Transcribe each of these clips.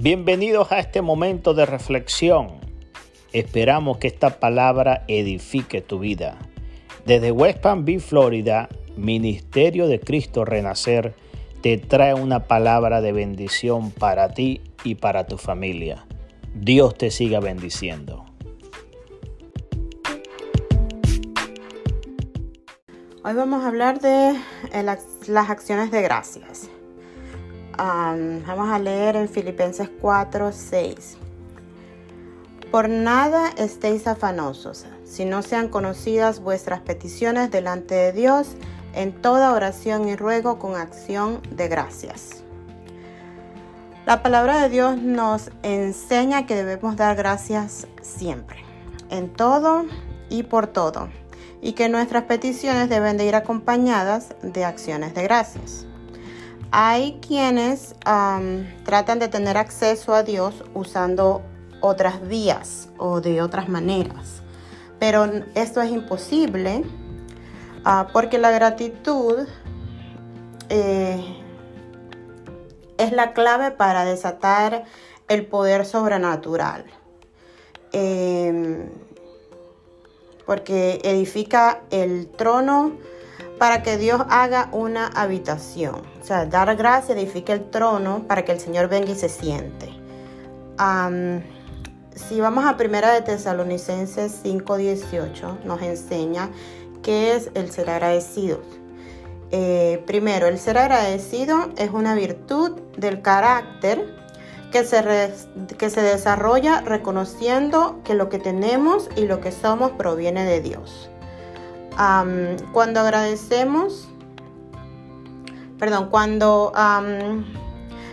Bienvenidos a este momento de reflexión. Esperamos que esta palabra edifique tu vida. Desde West Palm Beach, Florida, Ministerio de Cristo Renacer te trae una palabra de bendición para ti y para tu familia. Dios te siga bendiciendo. Hoy vamos a hablar de las acciones de gracias. Vamos a leer en Filipenses 4, 6. Por nada estéis afanosos, si no sean conocidas vuestras peticiones delante de Dios en toda oración y ruego con acción de gracias. La palabra de Dios nos enseña que debemos dar gracias siempre, en todo y por todo, y que nuestras peticiones deben de ir acompañadas de acciones de gracias. Hay quienes tratan de tener acceso a Dios usando otras vías o de otras maneras, pero esto es imposible Ah, porque la gratitud eh, es la clave para desatar el poder sobrenatural. Em, porque edifica el trono para que Dios haga una habitación. O sea, dar gracia edifica el trono para que el Señor venga y se siente. si vamos a Primera de Tesalonicenses 5:18, nos enseña ¿Qué es el ser agradecido? Eh, primero, el ser agradecido es una virtud del carácter que se, que se desarrolla reconociendo que lo que tenemos y lo que somos proviene de Dios. Cuando agradecemos, perdón, cuando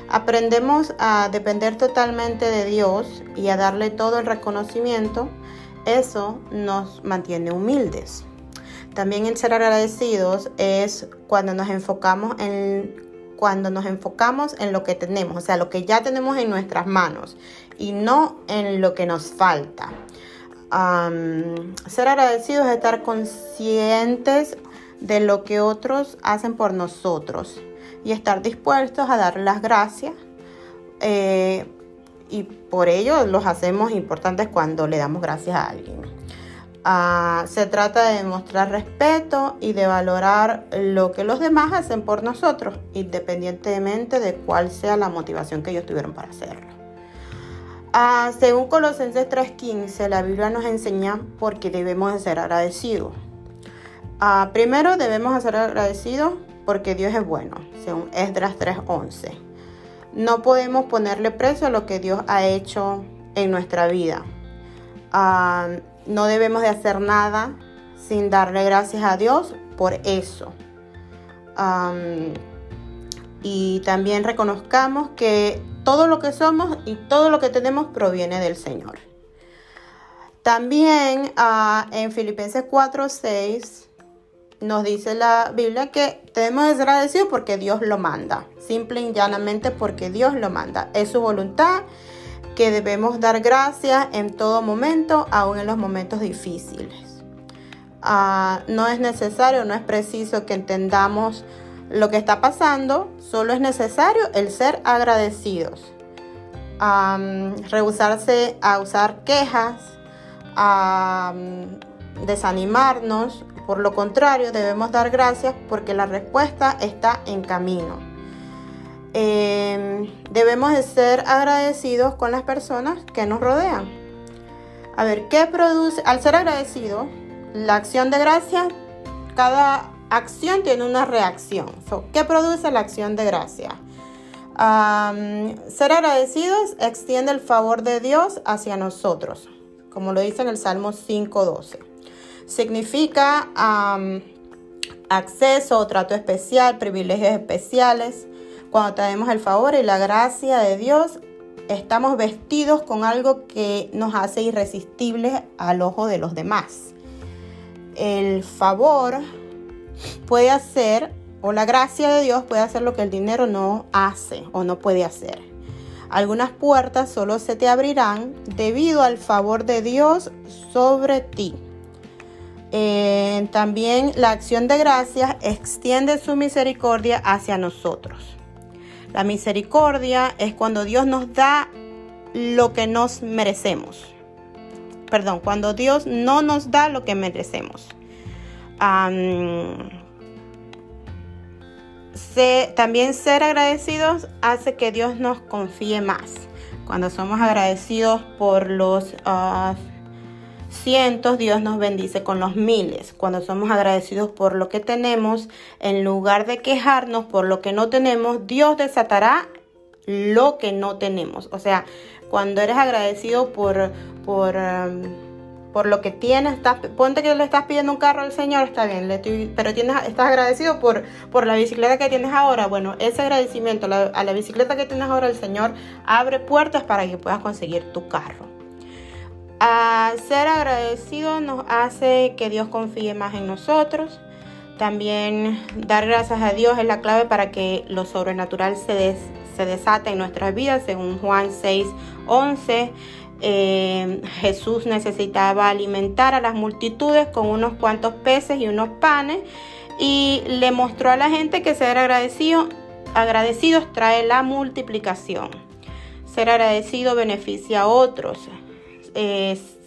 aprendemos a depender totalmente de Dios y a darle todo el reconocimiento, eso nos mantiene humildes. También el ser agradecidos es cuando nos enfocamos en cuando nos enfocamos en lo que tenemos, o sea, lo que ya tenemos en nuestras manos y no en lo que nos falta. Ser agradecidos es estar conscientes de lo que otros hacen por nosotros y estar dispuestos a dar las gracias. Eh, y por ello los hacemos importantes cuando le damos gracias a alguien. Ah, se trata de demostrar respeto y de valorar lo que los demás hacen por nosotros, independientemente de cuál sea la motivación que ellos tuvieron para hacerlo. Ah, según Colosenses 3:15, la Biblia nos enseña por qué debemos de ser agradecidos. Ah, primero debemos ser agradecidos porque Dios es bueno, según Esdras 3:11. No podemos ponerle precio a lo que Dios ha hecho en nuestra vida no debemos de hacer nada sin darle gracias a Dios por eso. Y también reconozcamos que todo lo que somos y todo lo que tenemos proviene del Señor. También ah, en Filipenses 4:6 nos dice la Biblia que ser agradecidos porque Dios lo manda, simple y llanamente porque Dios lo manda. Es su voluntad que debemos dar gracias en todo momento, aún en los momentos difíciles. Ah, no es necesario, no es preciso que entendamos lo que está pasando, solo es necesario el ser agradecidos. rehusarse a usar quejas, a desanimarnos, por lo contrario, debemos dar gracias porque la respuesta está en camino. Em, debemos de ser agradecidos con las personas que nos rodean. A ver, ¿qué produce? Al ser agradecido, la acción de gracia, cada acción tiene una reacción. ¿Qué produce la acción de gracia? ser agradecidos extiende el favor de Dios hacia nosotros, como lo dice en el Salmo 5.12. Significa acceso o trato especial, privilegios especiales, cuando tenemos el favor y la gracia de Dios, estamos vestidos con algo que nos hace irresistibles al ojo de los demás. El favor puede hacer, o la gracia de Dios puede hacer lo que el dinero no hace o no puede hacer. Algunas puertas solo se te abrirán debido al favor de Dios sobre ti. Eh, también la acción de gracias extiende su misericordia hacia nosotros. La misericordia es cuando Dios nos da lo que nos merecemos. Perdón, cuando Dios no nos da lo que merecemos. También ser agradecidos hace que Dios nos confíe más. Cuando somos agradecidos por los uh, cientos, Dios nos bendice con los miles. Cuando somos agradecidos por lo que tenemos, en lugar de quejarnos por lo que no tenemos, Dios desatará lo que no tenemos. O sea, cuando eres agradecido por, por, por lo que tienes, ponte que le estás pidiendo un carro al Señor, está bien, pero tienes, estás agradecido por, por la bicicleta que tienes ahora. Bueno, ese agradecimiento a la bicicleta que tienes ahora, el Señor abre puertas para que puedas conseguir tu carro. Ser agradecido nos hace que Dios confíe más en nosotros. También dar gracias a Dios es la clave para que lo sobrenatural se, se desate en nuestras vidas, según Juan 6, 11. Eh, Jesús necesitaba alimentar a las multitudes con unos cuantos peces y unos panes y le mostró a la gente que ser agradecido, agradecidos trae la multiplicación. Ser agradecido beneficia a otros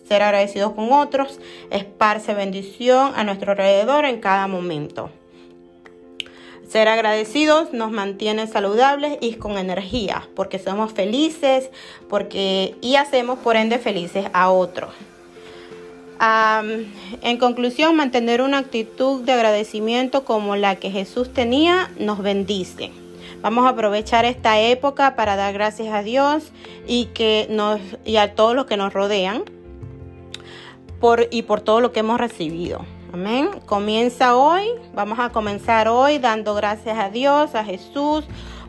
ser agradecidos con otros, esparce bendición a nuestro alrededor en cada momento. Ser agradecidos nos mantiene saludables y con energía, porque somos felices porque, y hacemos por ende felices a otros. en conclusión, mantener una actitud de agradecimiento como la que Jesús tenía nos bendice. Vamos a aprovechar esta época para dar gracias a Dios y, que nos, y a todos los que nos rodean por, y por todo lo que hemos recibido. Amén. Comienza hoy. Vamos a comenzar hoy dando gracias a Dios, a Jesús,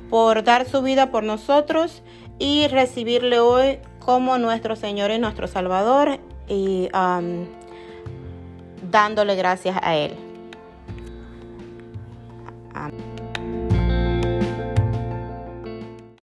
por dar su vida por nosotros y recibirle hoy como nuestro Señor y nuestro Salvador y um, dándole gracias a Él.